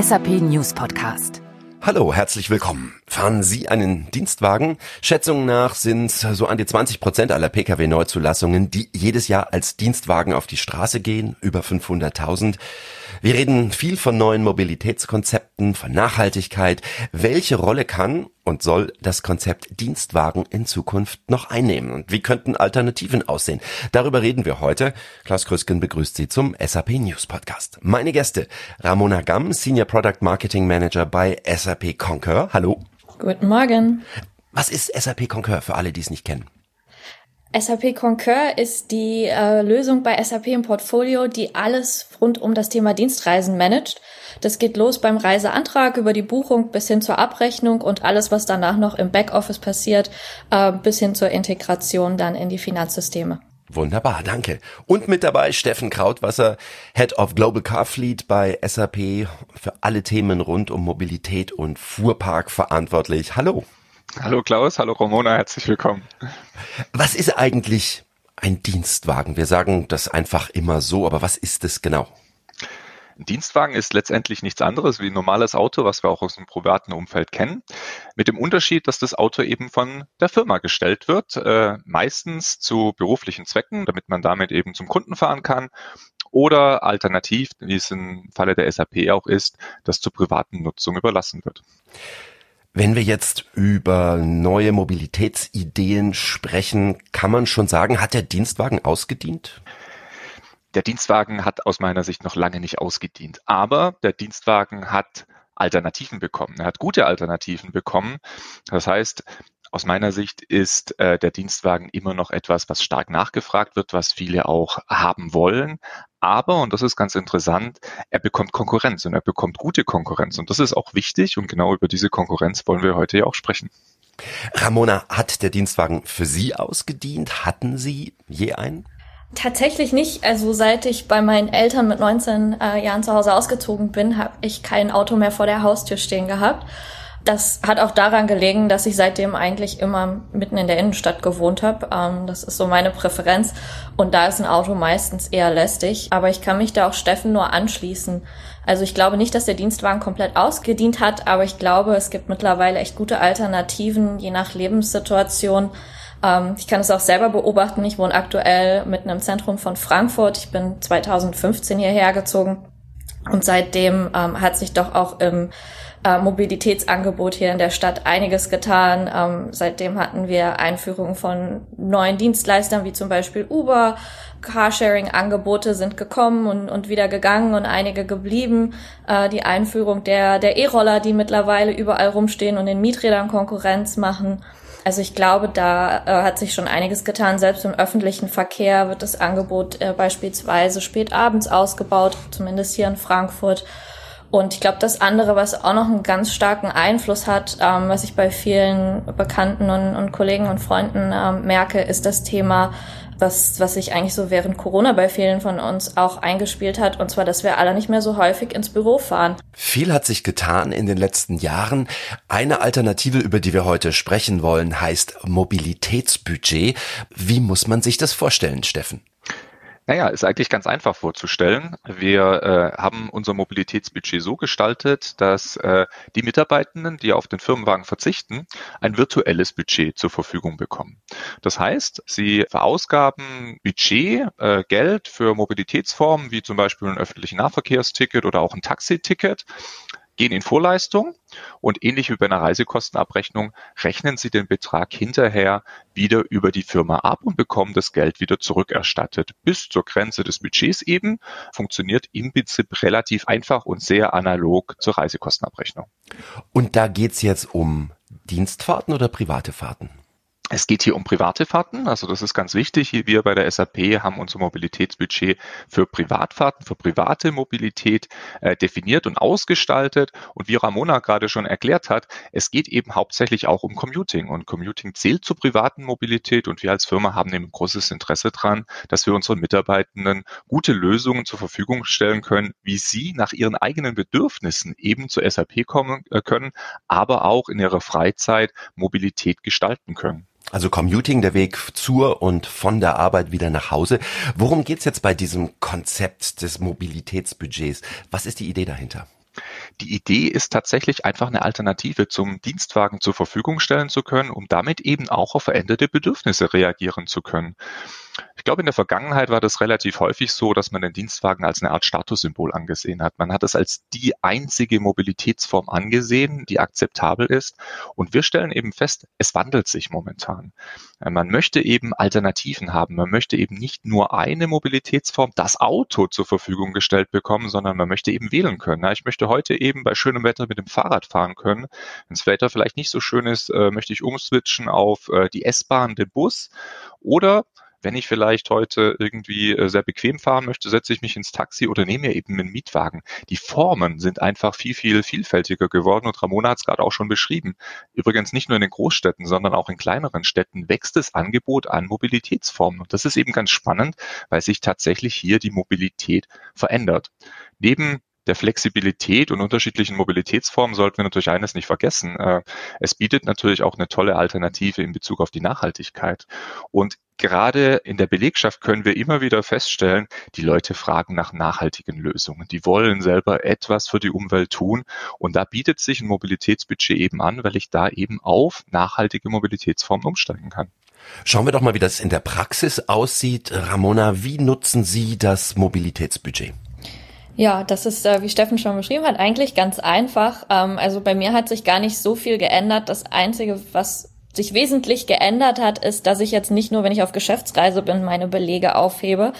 SAP News Podcast. Hallo, herzlich willkommen. Fahren Sie einen Dienstwagen? Schätzungen nach sind so an die 20 Prozent aller Pkw-Neuzulassungen, die jedes Jahr als Dienstwagen auf die Straße gehen, über 500.000. Wir reden viel von neuen Mobilitätskonzepten, von Nachhaltigkeit. Welche Rolle kann und soll das Konzept Dienstwagen in Zukunft noch einnehmen? Und wie könnten Alternativen aussehen? Darüber reden wir heute. Klaus Krüsken begrüßt Sie zum SAP News Podcast. Meine Gäste, Ramona Gamm, Senior Product Marketing Manager bei SAP Concur. Hallo. Guten Morgen. Was ist SAP Concur für alle, die es nicht kennen? SAP Concur ist die äh, Lösung bei SAP im Portfolio, die alles rund um das Thema Dienstreisen managt. Das geht los beim Reiseantrag über die Buchung bis hin zur Abrechnung und alles, was danach noch im Backoffice passiert, äh, bis hin zur Integration dann in die Finanzsysteme. Wunderbar, danke. Und mit dabei Steffen Krautwasser, Head of Global Car Fleet bei SAP, für alle Themen rund um Mobilität und Fuhrpark verantwortlich. Hallo. Hallo Klaus, hallo Ramona, herzlich willkommen. Was ist eigentlich ein Dienstwagen? Wir sagen das einfach immer so, aber was ist es genau? Ein Dienstwagen ist letztendlich nichts anderes wie ein normales Auto, was wir auch aus dem privaten Umfeld kennen. Mit dem Unterschied, dass das Auto eben von der Firma gestellt wird, äh, meistens zu beruflichen Zwecken, damit man damit eben zum Kunden fahren kann. Oder alternativ, wie es im Falle der SAP auch ist, das zur privaten Nutzung überlassen wird. Wenn wir jetzt über neue Mobilitätsideen sprechen, kann man schon sagen, hat der Dienstwagen ausgedient? Der Dienstwagen hat aus meiner Sicht noch lange nicht ausgedient, aber der Dienstwagen hat Alternativen bekommen. Er hat gute Alternativen bekommen. Das heißt, aus meiner Sicht ist äh, der Dienstwagen immer noch etwas, was stark nachgefragt wird, was viele auch haben wollen. Aber, und das ist ganz interessant, er bekommt Konkurrenz und er bekommt gute Konkurrenz. Und das ist auch wichtig und genau über diese Konkurrenz wollen wir heute ja auch sprechen. Ramona, hat der Dienstwagen für Sie ausgedient? Hatten Sie je einen? Tatsächlich nicht. Also seit ich bei meinen Eltern mit 19 äh, Jahren zu Hause ausgezogen bin, habe ich kein Auto mehr vor der Haustür stehen gehabt. Das hat auch daran gelegen, dass ich seitdem eigentlich immer mitten in der Innenstadt gewohnt habe. Ähm, das ist so meine Präferenz. Und da ist ein Auto meistens eher lästig. Aber ich kann mich da auch Steffen nur anschließen. Also ich glaube nicht, dass der Dienstwagen komplett ausgedient hat, aber ich glaube, es gibt mittlerweile echt gute Alternativen, je nach Lebenssituation. Ähm, ich kann es auch selber beobachten. Ich wohne aktuell mitten im Zentrum von Frankfurt. Ich bin 2015 hierher gezogen. Und seitdem ähm, hat sich doch auch im äh, Mobilitätsangebot hier in der Stadt einiges getan. Ähm, seitdem hatten wir Einführung von neuen Dienstleistern wie zum Beispiel Uber. Carsharing-Angebote sind gekommen und, und wieder gegangen und einige geblieben. Äh, die Einführung der der E-Roller, die mittlerweile überall rumstehen und den Mieträdern Konkurrenz machen. Also ich glaube, da äh, hat sich schon einiges getan. Selbst im öffentlichen Verkehr wird das Angebot äh, beispielsweise spät abends ausgebaut, zumindest hier in Frankfurt. Und ich glaube, das andere, was auch noch einen ganz starken Einfluss hat, ähm, was ich bei vielen Bekannten und, und Kollegen und Freunden ähm, merke, ist das Thema, was, was sich eigentlich so während Corona bei vielen von uns auch eingespielt hat, und zwar, dass wir alle nicht mehr so häufig ins Büro fahren. Viel hat sich getan in den letzten Jahren. Eine Alternative, über die wir heute sprechen wollen, heißt Mobilitätsbudget. Wie muss man sich das vorstellen, Steffen? Naja, ist eigentlich ganz einfach vorzustellen. Wir äh, haben unser Mobilitätsbudget so gestaltet, dass äh, die Mitarbeitenden, die auf den Firmenwagen verzichten, ein virtuelles Budget zur Verfügung bekommen. Das heißt, sie verausgaben Budget, äh, Geld für Mobilitätsformen wie zum Beispiel ein öffentlichen Nahverkehrsticket oder auch ein Taxiticket gehen in Vorleistung und ähnlich wie bei einer Reisekostenabrechnung rechnen Sie den Betrag hinterher wieder über die Firma ab und bekommen das Geld wieder zurückerstattet. Bis zur Grenze des Budgets eben funktioniert im Prinzip relativ einfach und sehr analog zur Reisekostenabrechnung. Und da geht's jetzt um Dienstfahrten oder private Fahrten? Es geht hier um private Fahrten, also das ist ganz wichtig. Wir bei der SAP haben unser Mobilitätsbudget für Privatfahrten, für private Mobilität äh, definiert und ausgestaltet. Und wie Ramona gerade schon erklärt hat, es geht eben hauptsächlich auch um Commuting. Und Commuting zählt zur privaten Mobilität und wir als Firma haben eben großes Interesse daran, dass wir unseren Mitarbeitenden gute Lösungen zur Verfügung stellen können, wie sie nach ihren eigenen Bedürfnissen eben zur SAP kommen äh, können, aber auch in ihrer Freizeit Mobilität gestalten können. Also Commuting, der Weg zur und von der Arbeit wieder nach Hause. Worum geht's jetzt bei diesem Konzept des Mobilitätsbudgets? Was ist die Idee dahinter? die Idee ist tatsächlich einfach eine Alternative zum Dienstwagen zur Verfügung stellen zu können, um damit eben auch auf veränderte Bedürfnisse reagieren zu können. Ich glaube, in der Vergangenheit war das relativ häufig so, dass man den Dienstwagen als eine Art Statussymbol angesehen hat. Man hat es als die einzige Mobilitätsform angesehen, die akzeptabel ist. Und wir stellen eben fest, es wandelt sich momentan. Man möchte eben Alternativen haben. Man möchte eben nicht nur eine Mobilitätsform, das Auto zur Verfügung gestellt bekommen, sondern man möchte eben wählen können. Ich möchte heute eben bei schönem Wetter mit dem Fahrrad fahren können. Wenn das Wetter vielleicht nicht so schön ist, äh, möchte ich umswitchen auf äh, die S-Bahn, den Bus oder wenn ich vielleicht heute irgendwie äh, sehr bequem fahren möchte, setze ich mich ins Taxi oder nehme mir eben einen Mietwagen. Die Formen sind einfach viel, viel vielfältiger geworden und Ramona hat es gerade auch schon beschrieben. Übrigens nicht nur in den Großstädten, sondern auch in kleineren Städten wächst das Angebot an Mobilitätsformen. Und das ist eben ganz spannend, weil sich tatsächlich hier die Mobilität verändert. Neben der Flexibilität und unterschiedlichen Mobilitätsformen sollten wir natürlich eines nicht vergessen. Äh, es bietet natürlich auch eine tolle Alternative in Bezug auf die Nachhaltigkeit. Und gerade in der Belegschaft können wir immer wieder feststellen, die Leute fragen nach nachhaltigen Lösungen. Die wollen selber etwas für die Umwelt tun. Und da bietet sich ein Mobilitätsbudget eben an, weil ich da eben auf nachhaltige Mobilitätsformen umsteigen kann. Schauen wir doch mal, wie das in der Praxis aussieht. Ramona, wie nutzen Sie das Mobilitätsbudget? Ja, das ist, äh, wie Steffen schon beschrieben hat, eigentlich ganz einfach. Ähm, also bei mir hat sich gar nicht so viel geändert. Das Einzige, was sich wesentlich geändert hat, ist, dass ich jetzt nicht nur, wenn ich auf Geschäftsreise bin, meine Belege aufhebe,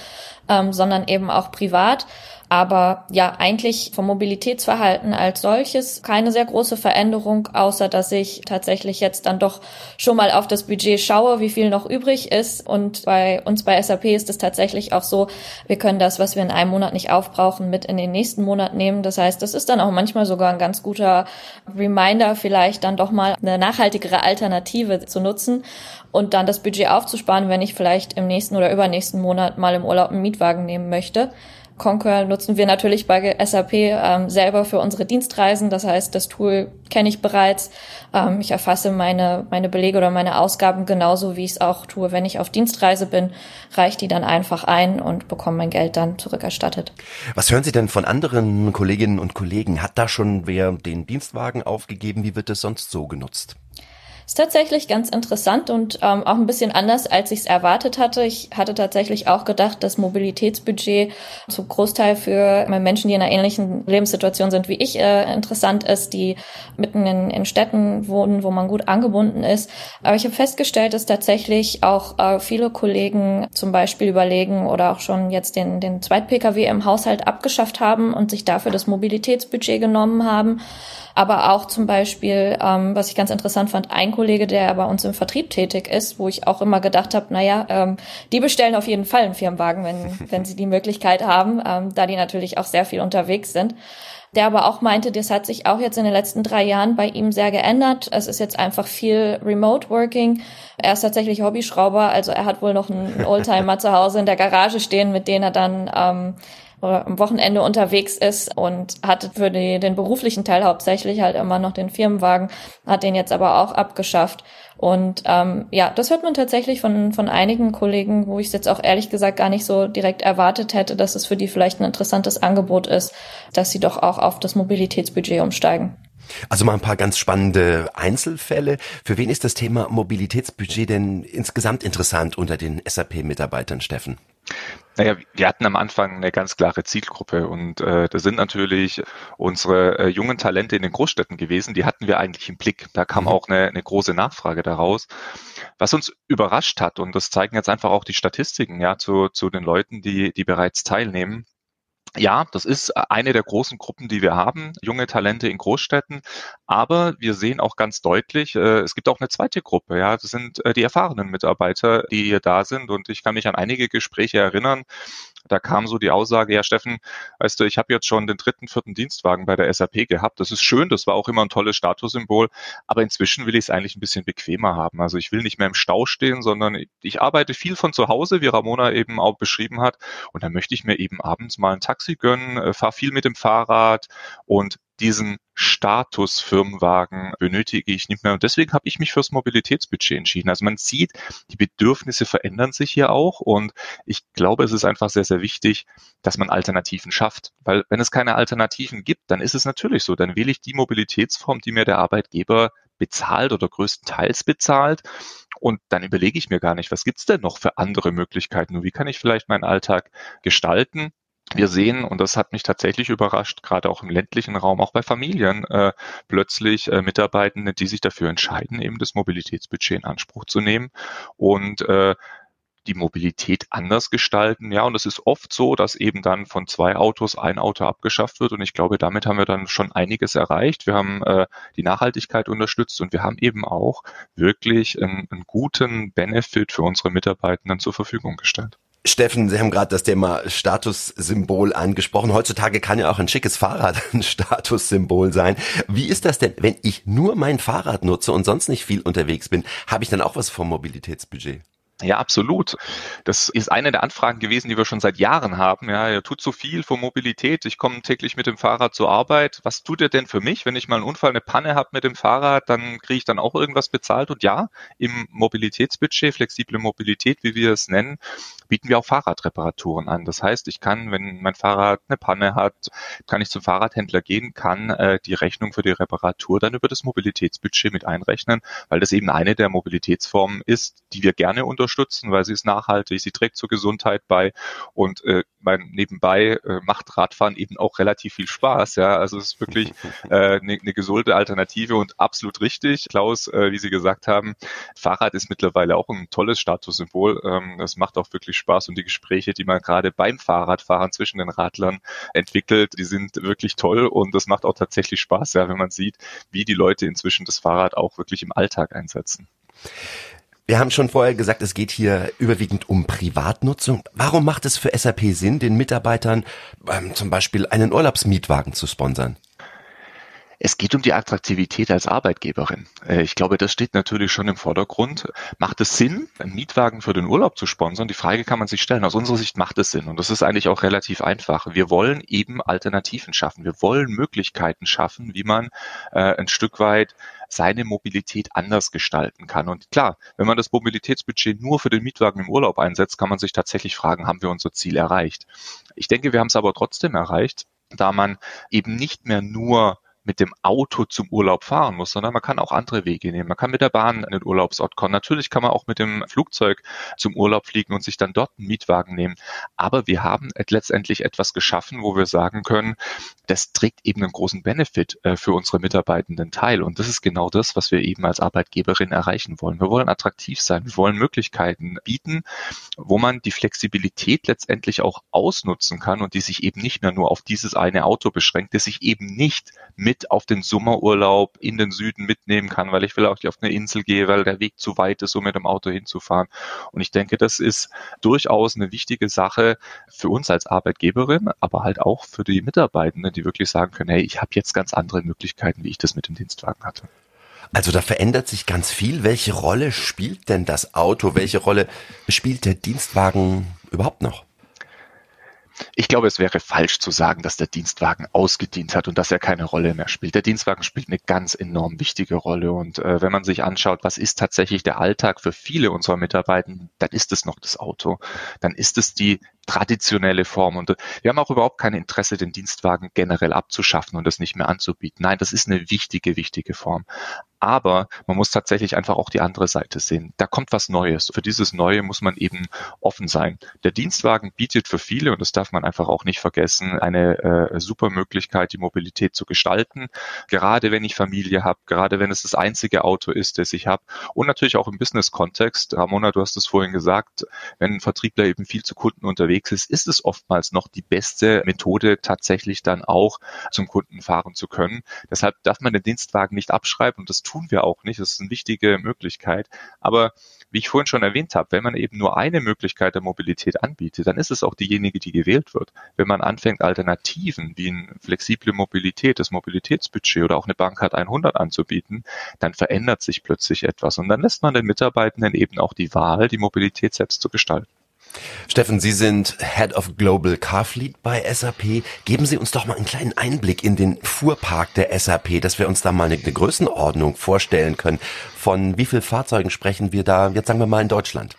ähm, sondern eben auch privat. Aber ja, eigentlich vom Mobilitätsverhalten als solches keine sehr große Veränderung, außer dass ich tatsächlich jetzt dann doch schon mal auf das Budget schaue, wie viel noch übrig ist. Und bei uns bei SAP ist es tatsächlich auch so, wir können das, was wir in einem Monat nicht aufbrauchen, mit in den nächsten Monat nehmen. Das heißt, das ist dann auch manchmal sogar ein ganz guter Reminder, vielleicht dann doch mal eine nachhaltigere Alternative zu nutzen und dann das Budget aufzusparen, wenn ich vielleicht im nächsten oder übernächsten Monat mal im Urlaub einen Mietwagen nehmen möchte. Concur nutzen wir natürlich bei SAP ähm, selber für unsere Dienstreisen. Das heißt, das Tool kenne ich bereits. Ähm, ich erfasse meine, meine Belege oder meine Ausgaben genauso, wie ich es auch tue, wenn ich auf Dienstreise bin, reiche die dann einfach ein und bekomme mein Geld dann zurückerstattet. Was hören Sie denn von anderen Kolleginnen und Kollegen? Hat da schon wer den Dienstwagen aufgegeben? Wie wird es sonst so genutzt? Ist tatsächlich ganz interessant und ähm, auch ein bisschen anders, als ich es erwartet hatte. Ich hatte tatsächlich auch gedacht, dass Mobilitätsbudget zum Großteil für Menschen, die in einer ähnlichen Lebenssituation sind wie ich, äh, interessant ist, die mitten in, in Städten wohnen, wo man gut angebunden ist. Aber ich habe festgestellt, dass tatsächlich auch äh, viele Kollegen zum Beispiel überlegen oder auch schon jetzt den, den Zweit-Pkw im Haushalt abgeschafft haben und sich dafür das Mobilitätsbudget genommen haben aber auch zum Beispiel, ähm, was ich ganz interessant fand, ein Kollege, der bei uns im Vertrieb tätig ist, wo ich auch immer gedacht habe, naja, ähm, die bestellen auf jeden Fall einen Firmenwagen, wenn, wenn sie die Möglichkeit haben, ähm, da die natürlich auch sehr viel unterwegs sind der aber auch meinte, das hat sich auch jetzt in den letzten drei Jahren bei ihm sehr geändert. Es ist jetzt einfach viel Remote Working. Er ist tatsächlich Hobbyschrauber, also er hat wohl noch einen Oldtimer zu Hause in der Garage stehen, mit dem er dann ähm, am Wochenende unterwegs ist und hat für die, den beruflichen Teil hauptsächlich halt immer noch den Firmenwagen, hat den jetzt aber auch abgeschafft. Und ähm, ja, das hört man tatsächlich von, von einigen Kollegen, wo ich es jetzt auch ehrlich gesagt gar nicht so direkt erwartet hätte, dass es für die vielleicht ein interessantes Angebot ist, dass sie doch auch auf das Mobilitätsbudget umsteigen. Also mal ein paar ganz spannende Einzelfälle. Für wen ist das Thema Mobilitätsbudget denn insgesamt interessant unter den SAP-Mitarbeitern, Steffen? Naja, wir hatten am Anfang eine ganz klare Zielgruppe und äh, das sind natürlich unsere äh, jungen Talente in den Großstädten gewesen, die hatten wir eigentlich im Blick. Da kam mhm. auch eine, eine große Nachfrage daraus. Was uns überrascht hat, und das zeigen jetzt einfach auch die Statistiken ja, zu, zu den Leuten, die, die bereits teilnehmen, ja, das ist eine der großen Gruppen, die wir haben, junge Talente in Großstädten. Aber wir sehen auch ganz deutlich, äh, es gibt auch eine zweite Gruppe. Ja, das sind äh, die erfahrenen Mitarbeiter, die hier da sind. Und ich kann mich an einige Gespräche erinnern, da kam so die Aussage, ja Steffen, weißt du, ich habe jetzt schon den dritten, vierten Dienstwagen bei der SAP gehabt. Das ist schön, das war auch immer ein tolles Statussymbol, aber inzwischen will ich es eigentlich ein bisschen bequemer haben. Also ich will nicht mehr im Stau stehen, sondern ich arbeite viel von zu Hause, wie Ramona eben auch beschrieben hat. Und dann möchte ich mir eben abends mal ein Taxi gönnen, äh, fahre viel mit dem Fahrrad und diesen Status Firmenwagen benötige ich nicht mehr. Und deswegen habe ich mich fürs Mobilitätsbudget entschieden. Also man sieht, die Bedürfnisse verändern sich hier auch. Und ich glaube, es ist einfach sehr, sehr wichtig, dass man Alternativen schafft. Weil wenn es keine Alternativen gibt, dann ist es natürlich so. Dann wähle ich die Mobilitätsform, die mir der Arbeitgeber bezahlt oder größtenteils bezahlt. Und dann überlege ich mir gar nicht, was gibt's denn noch für andere Möglichkeiten und wie kann ich vielleicht meinen Alltag gestalten. Wir sehen, und das hat mich tatsächlich überrascht, gerade auch im ländlichen Raum, auch bei Familien, äh, plötzlich äh, Mitarbeitende, die sich dafür entscheiden, eben das Mobilitätsbudget in Anspruch zu nehmen und äh, die Mobilität anders gestalten. Ja, und es ist oft so, dass eben dann von zwei Autos ein Auto abgeschafft wird. Und ich glaube, damit haben wir dann schon einiges erreicht. Wir haben äh, die Nachhaltigkeit unterstützt und wir haben eben auch wirklich einen, einen guten Benefit für unsere Mitarbeitenden zur Verfügung gestellt. Steffen, Sie haben gerade das Thema Statussymbol angesprochen. Heutzutage kann ja auch ein schickes Fahrrad ein Statussymbol sein. Wie ist das denn, wenn ich nur mein Fahrrad nutze und sonst nicht viel unterwegs bin? Habe ich dann auch was vom Mobilitätsbudget? Ja, absolut. Das ist eine der Anfragen gewesen, die wir schon seit Jahren haben. Ja, er tut so viel für Mobilität. Ich komme täglich mit dem Fahrrad zur Arbeit. Was tut er denn für mich? Wenn ich mal einen Unfall, eine Panne habe mit dem Fahrrad, dann kriege ich dann auch irgendwas bezahlt. Und ja, im Mobilitätsbudget, flexible Mobilität, wie wir es nennen, bieten wir auch Fahrradreparaturen an. Das heißt, ich kann, wenn mein Fahrrad eine Panne hat, kann ich zum Fahrradhändler gehen, kann äh, die Rechnung für die Reparatur dann über das Mobilitätsbudget mit einrechnen, weil das eben eine der Mobilitätsformen ist, die wir gerne unterstützen unterstützen, weil sie ist nachhaltig, sie trägt zur Gesundheit bei und äh, mein, nebenbei äh, macht Radfahren eben auch relativ viel Spaß. Ja, also es ist wirklich eine äh, ne, ne gesunde Alternative und absolut richtig. Klaus, äh, wie Sie gesagt haben, Fahrrad ist mittlerweile auch ein tolles Statussymbol. Ähm, das macht auch wirklich Spaß und die Gespräche, die man gerade beim Fahrradfahren zwischen den Radlern entwickelt, die sind wirklich toll und das macht auch tatsächlich Spaß, ja, wenn man sieht, wie die Leute inzwischen das Fahrrad auch wirklich im Alltag einsetzen. Wir haben schon vorher gesagt, es geht hier überwiegend um Privatnutzung. Warum macht es für SAP Sinn, den Mitarbeitern ähm, zum Beispiel einen Urlaubsmietwagen zu sponsern? Es geht um die Attraktivität als Arbeitgeberin. Äh, ich glaube, das steht natürlich schon im Vordergrund. Macht es Sinn, einen Mietwagen für den Urlaub zu sponsern? Die Frage kann man sich stellen. Aus unserer Sicht macht es Sinn. Und das ist eigentlich auch relativ einfach. Wir wollen eben Alternativen schaffen. Wir wollen Möglichkeiten schaffen, wie man äh, ein Stück weit seine Mobilität anders gestalten kann. Und klar, wenn man das Mobilitätsbudget nur für den Mietwagen im Urlaub einsetzt, kann man sich tatsächlich fragen, haben wir unser Ziel erreicht? Ich denke, wir haben es aber trotzdem erreicht, da man eben nicht mehr nur mit dem Auto zum Urlaub fahren muss, sondern man kann auch andere Wege nehmen. Man kann mit der Bahn in den Urlaubsort kommen. Natürlich kann man auch mit dem Flugzeug zum Urlaub fliegen und sich dann dort einen Mietwagen nehmen. Aber wir haben letztendlich etwas geschaffen, wo wir sagen können, das trägt eben einen großen Benefit äh, für unsere Mitarbeitenden teil. Und das ist genau das, was wir eben als Arbeitgeberin erreichen wollen. Wir wollen attraktiv sein. Wir wollen Möglichkeiten bieten, wo man die Flexibilität letztendlich auch ausnutzen kann und die sich eben nicht mehr nur auf dieses eine Auto beschränkt, das sich eben nicht mit mit auf den Sommerurlaub in den Süden mitnehmen kann, weil ich vielleicht auf eine Insel gehe, weil der Weg zu weit ist, um mit dem Auto hinzufahren. Und ich denke, das ist durchaus eine wichtige Sache für uns als Arbeitgeberin, aber halt auch für die Mitarbeitenden, die wirklich sagen können, hey, ich habe jetzt ganz andere Möglichkeiten, wie ich das mit dem Dienstwagen hatte. Also da verändert sich ganz viel. Welche Rolle spielt denn das Auto? Welche Rolle spielt der Dienstwagen überhaupt noch? Ich glaube, es wäre falsch zu sagen, dass der Dienstwagen ausgedient hat und dass er keine Rolle mehr spielt. Der Dienstwagen spielt eine ganz enorm wichtige Rolle. Und äh, wenn man sich anschaut, was ist tatsächlich der Alltag für viele unserer Mitarbeiter, dann ist es noch das Auto. Dann ist es die traditionelle Form. Und wir haben auch überhaupt kein Interesse, den Dienstwagen generell abzuschaffen und das nicht mehr anzubieten. Nein, das ist eine wichtige, wichtige Form. Aber man muss tatsächlich einfach auch die andere Seite sehen. Da kommt was Neues. Für dieses Neue muss man eben offen sein. Der Dienstwagen bietet für viele, und das darf man einfach auch nicht vergessen, eine äh, super Möglichkeit, die Mobilität zu gestalten. Gerade wenn ich Familie habe, gerade wenn es das einzige Auto ist, das ich habe. Und natürlich auch im Business-Kontext. Ramona, du hast es vorhin gesagt, wenn ein Vertriebler eben viel zu Kunden unterwegs ist, ist es oftmals noch die beste Methode, tatsächlich dann auch zum Kunden fahren zu können. Deshalb darf man den Dienstwagen nicht abschreiben und das tun wir auch nicht. Das ist eine wichtige Möglichkeit. Aber wie ich vorhin schon erwähnt habe, wenn man eben nur eine Möglichkeit der Mobilität anbietet, dann ist es auch diejenige, die gewählt wird. Wenn man anfängt, Alternativen wie eine flexible Mobilität, das Mobilitätsbudget oder auch eine Bankcard 100 anzubieten, dann verändert sich plötzlich etwas und dann lässt man den Mitarbeitenden eben auch die Wahl, die Mobilität selbst zu gestalten. Steffen, Sie sind Head of Global Car Fleet bei SAP. Geben Sie uns doch mal einen kleinen Einblick in den Fuhrpark der SAP, dass wir uns da mal eine, Größenordnung vorstellen können. Von wie vielen Fahrzeugen sprechen wir da, jetzt sagen wir mal in Deutschland?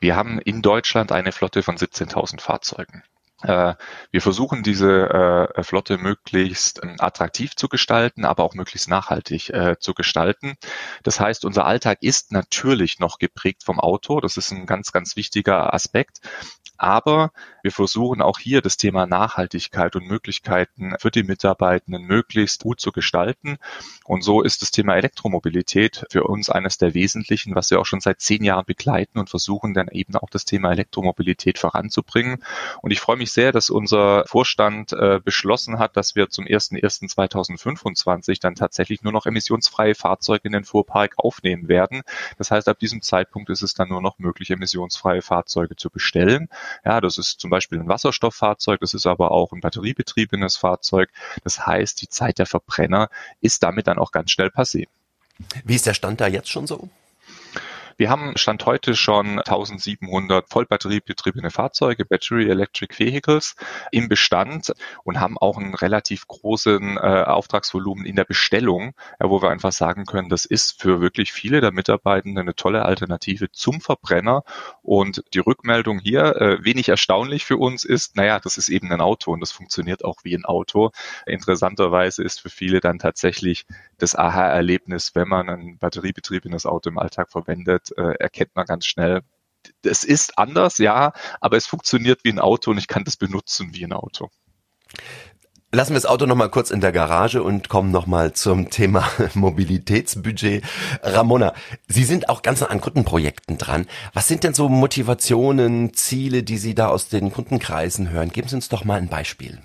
Wir haben in Deutschland eine Flotte von 17.000 Fahrzeugen. Äh, wir versuchen diese äh, Flotte möglichst ähm, attraktiv zu gestalten, aber auch möglichst nachhaltig äh, zu gestalten. Das heißt, unser Alltag ist natürlich noch geprägt vom Auto. Das ist ein ganz, ganz wichtiger Aspekt. Aber wir versuchen auch hier das Thema Nachhaltigkeit und Möglichkeiten für die Mitarbeitenden möglichst gut zu gestalten. Und so ist das Thema Elektromobilität für uns eines der wesentlichen, was wir auch schon seit zehn Jahren begleiten und versuchen dann eben auch das Thema Elektromobilität voranzubringen. Und ich freue mich sehr, dass unser Vorstand äh, beschlossen hat, dass wir zum 01.01.2025 dann tatsächlich nur noch emissionsfreie Fahrzeuge in den Fuhrpark aufnehmen werden. Das heißt, ab diesem Zeitpunkt ist es dann nur noch möglich, emissionsfreie Fahrzeuge zu bestellen. Ja, das ist zum Beispiel ein Wasserstofffahrzeug, das ist aber auch ein batteriebetriebenes Fahrzeug. Das heißt, die Zeit der Verbrenner ist damit dann auch ganz schnell passé. Wie ist der Stand da jetzt schon so? Wir haben Stand heute schon 1700 vollbatteriebetriebene Fahrzeuge, Battery Electric Vehicles, im Bestand und haben auch einen relativ großen äh, Auftragsvolumen in der Bestellung, ja, wo wir einfach sagen können, das ist für wirklich viele der Mitarbeitenden eine tolle Alternative zum Verbrenner. Und die Rückmeldung hier, äh, wenig erstaunlich für uns ist, naja, das ist eben ein Auto und das funktioniert auch wie ein Auto. Interessanterweise ist für viele dann tatsächlich das Aha-Erlebnis, wenn man ein batteriebetriebenes Auto im Alltag verwendet, äh, erkennt man ganz schnell, es ist anders, ja, aber es funktioniert wie ein Auto und ich kann das benutzen wie ein Auto. Lassen wir das Auto noch mal kurz in der Garage und kommen noch mal zum Thema Mobilitätsbudget. Ramona, Sie sind auch ganz an Kundenprojekten dran. Was sind denn so Motivationen, Ziele, die Sie da aus den Kundenkreisen hören? Geben Sie uns doch mal ein Beispiel.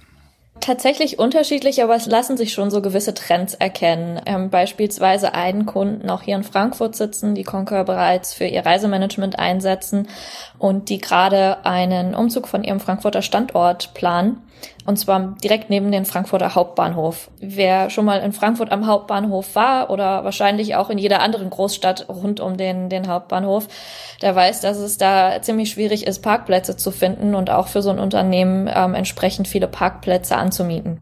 Tatsächlich unterschiedlich, aber es lassen sich schon so gewisse Trends erkennen. Ähm, beispielsweise einen Kunden auch hier in Frankfurt sitzen, die Concur bereits für ihr Reisemanagement einsetzen und die gerade einen Umzug von ihrem Frankfurter Standort planen und zwar direkt neben den Frankfurter Hauptbahnhof. Wer schon mal in Frankfurt am Hauptbahnhof war oder wahrscheinlich auch in jeder anderen Großstadt rund um den, den Hauptbahnhof, der weiß, dass es da ziemlich schwierig ist, Parkplätze zu finden und auch für so ein Unternehmen ähm, entsprechend viele Parkplätze anzumieten.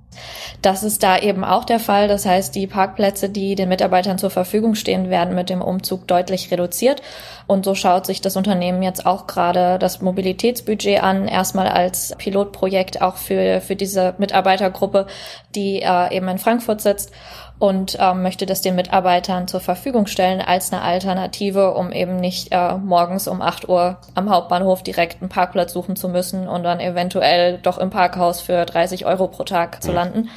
Das ist da eben auch der Fall. Das heißt, die Parkplätze, die den Mitarbeitern zur Verfügung stehen, werden mit dem Umzug deutlich reduziert. Und so schaut sich das Unternehmen jetzt auch gerade das Mobilitätsbudget an, erstmal als Pilotprojekt auch für, für diese Mitarbeitergruppe, die äh, eben in Frankfurt sitzt und ähm, möchte das den Mitarbeitern zur Verfügung stellen als eine Alternative, um eben nicht äh, morgens um 8 Uhr am Hauptbahnhof direkt einen Parkplatz suchen zu müssen und dann eventuell doch im Parkhaus für 30 Euro pro Tag zu landen.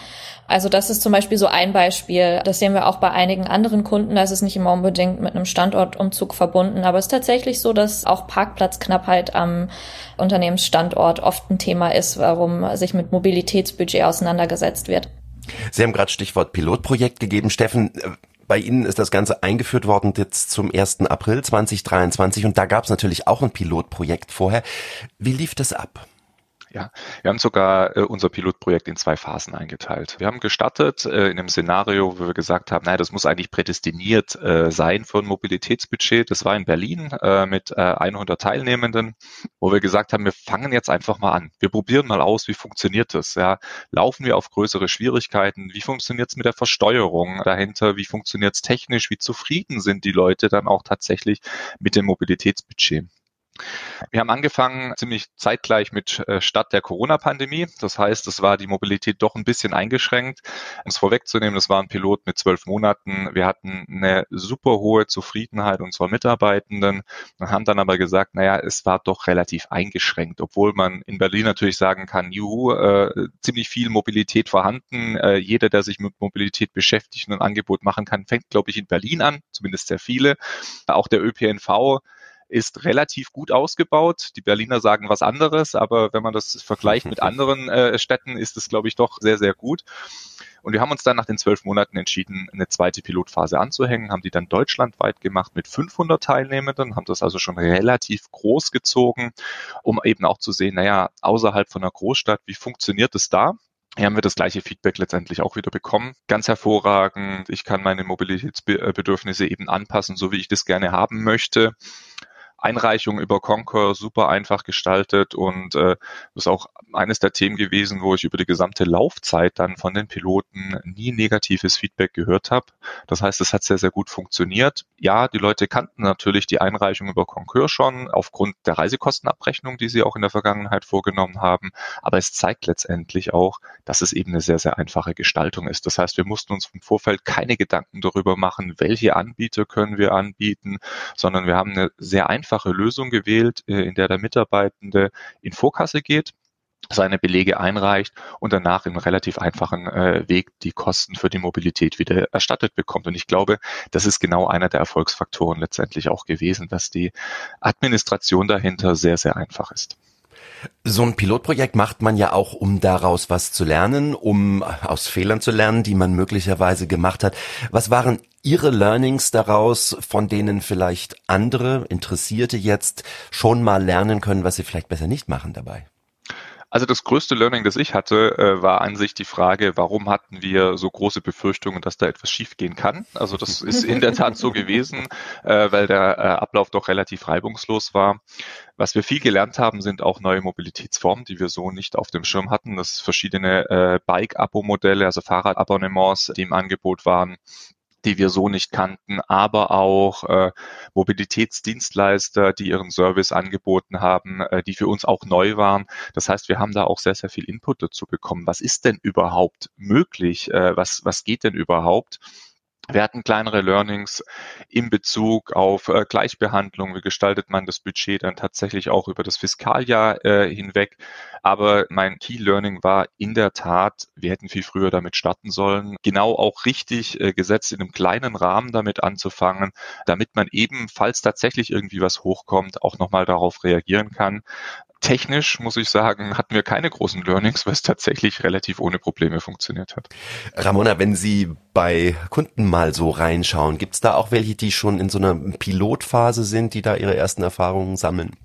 Also das ist zum Beispiel so ein Beispiel. Das sehen wir auch bei einigen anderen Kunden. Da ist es nicht immer unbedingt mit einem Standortumzug verbunden. Aber es ist tatsächlich so, dass auch Parkplatzknappheit am Unternehmensstandort oft ein Thema ist, warum sich mit Mobilitätsbudget auseinandergesetzt wird. Sie haben gerade Stichwort Pilotprojekt gegeben, Steffen. Bei Ihnen ist das Ganze eingeführt worden jetzt zum 1. April 2023 und da gab es natürlich auch ein Pilotprojekt vorher. Wie lief das ab? Ja, wir haben sogar äh, unser Pilotprojekt in zwei Phasen eingeteilt. Wir haben gestartet äh, in einem Szenario, wo wir gesagt haben, naja, das muss eigentlich prädestiniert äh, sein für ein Mobilitätsbudget. Das war in Berlin äh, mit äh, 100 Teilnehmenden, wo wir gesagt haben, wir fangen jetzt einfach mal an. Wir probieren mal aus, wie funktioniert das? Ja, laufen wir auf größere Schwierigkeiten? Wie funktioniert es mit der Versteuerung dahinter? Wie funktioniert es technisch? Wie zufrieden sind die Leute dann auch tatsächlich mit dem Mobilitätsbudget? Wir haben angefangen ziemlich zeitgleich mit äh, Start der Corona-Pandemie. Das heißt, es war die Mobilität doch ein bisschen eingeschränkt. Um es vorwegzunehmen, das war ein Pilot mit zwölf Monaten. Wir hatten eine super hohe Zufriedenheit unserer Mitarbeitenden und haben dann aber gesagt, naja, es war doch relativ eingeschränkt, obwohl man in Berlin natürlich sagen kann, juhu, äh, ziemlich viel Mobilität vorhanden. Äh, jeder, der sich mit Mobilität beschäftigt und ein Angebot machen kann, fängt, glaube ich, in Berlin an, zumindest sehr viele. Auch der ÖPNV ist relativ gut ausgebaut. Die Berliner sagen was anderes, aber wenn man das vergleicht mit anderen äh, Städten, ist es, glaube ich, doch sehr, sehr gut. Und wir haben uns dann nach den zwölf Monaten entschieden, eine zweite Pilotphase anzuhängen, haben die dann deutschlandweit gemacht mit 500 Teilnehmenden, haben das also schon relativ groß gezogen, um eben auch zu sehen, naja, außerhalb von einer Großstadt, wie funktioniert es da? Hier haben wir das gleiche Feedback letztendlich auch wieder bekommen. Ganz hervorragend. Ich kann meine Mobilitätsbedürfnisse eben anpassen, so wie ich das gerne haben möchte Einreichung über Concur super einfach gestaltet und äh, ist auch eines der Themen gewesen, wo ich über die gesamte Laufzeit dann von den Piloten nie negatives Feedback gehört habe. Das heißt, es hat sehr, sehr gut funktioniert. Ja, die Leute kannten natürlich die Einreichung über Concur schon aufgrund der Reisekostenabrechnung, die sie auch in der Vergangenheit vorgenommen haben. Aber es zeigt letztendlich auch, dass es eben eine sehr, sehr einfache Gestaltung ist. Das heißt, wir mussten uns im Vorfeld keine Gedanken darüber machen, welche Anbieter können wir anbieten, sondern wir haben eine sehr einfache Lösung gewählt, äh, in der der Mitarbeitende in Vorkasse geht seine Belege einreicht und danach im relativ einfachen äh, Weg die Kosten für die Mobilität wieder erstattet bekommt. Und ich glaube, das ist genau einer der Erfolgsfaktoren letztendlich auch gewesen, dass die Administration dahinter sehr, sehr einfach ist. So ein Pilotprojekt macht man ja auch, um daraus was zu lernen, um aus Fehlern zu lernen, die man möglicherweise gemacht hat. Was waren Ihre Learnings daraus, von denen vielleicht andere Interessierte jetzt schon mal lernen können, was sie vielleicht besser nicht machen dabei? Also das größte Learning, das ich hatte, äh, war an sich die Frage, warum hatten wir so große Befürchtungen, dass da etwas schiefgehen kann? Also das ist in der Tat so gewesen, äh, weil der äh, Ablauf doch relativ reibungslos war. Was wir viel gelernt haben, sind auch neue Mobilitätsformen, die wir so nicht auf dem Schirm hatten. Das verschiedene Bike-Abo-Modelle, also Fahrradabonnements, die im Angebot waren die wir so nicht kannten, aber auch äh, Mobilitätsdienstleister, die ihren Service angeboten haben, äh, die für uns auch neu waren. Das heißt, wir haben da auch sehr, sehr viel Input dazu bekommen. Was ist denn überhaupt möglich? Äh, was, was geht denn überhaupt? Wir hatten kleinere Learnings in Bezug auf äh, Gleichbehandlung. Wie gestaltet man das Budget dann tatsächlich auch über das Fiskaljahr äh, hinweg? Aber mein Key Learning war in der Tat, wir hätten viel früher damit starten sollen. Genau auch richtig äh, gesetzt, in einem kleinen Rahmen damit anzufangen, damit man eben, falls tatsächlich irgendwie was hochkommt, auch nochmal darauf reagieren kann technisch, muss ich sagen, hatten wir keine großen Learnings, weil es tatsächlich relativ ohne Probleme funktioniert hat. Ramona, wenn Sie bei Kunden mal so reinschauen, gibt es da auch welche, die schon in so einer Pilotphase sind, die da ihre ersten Erfahrungen sammeln?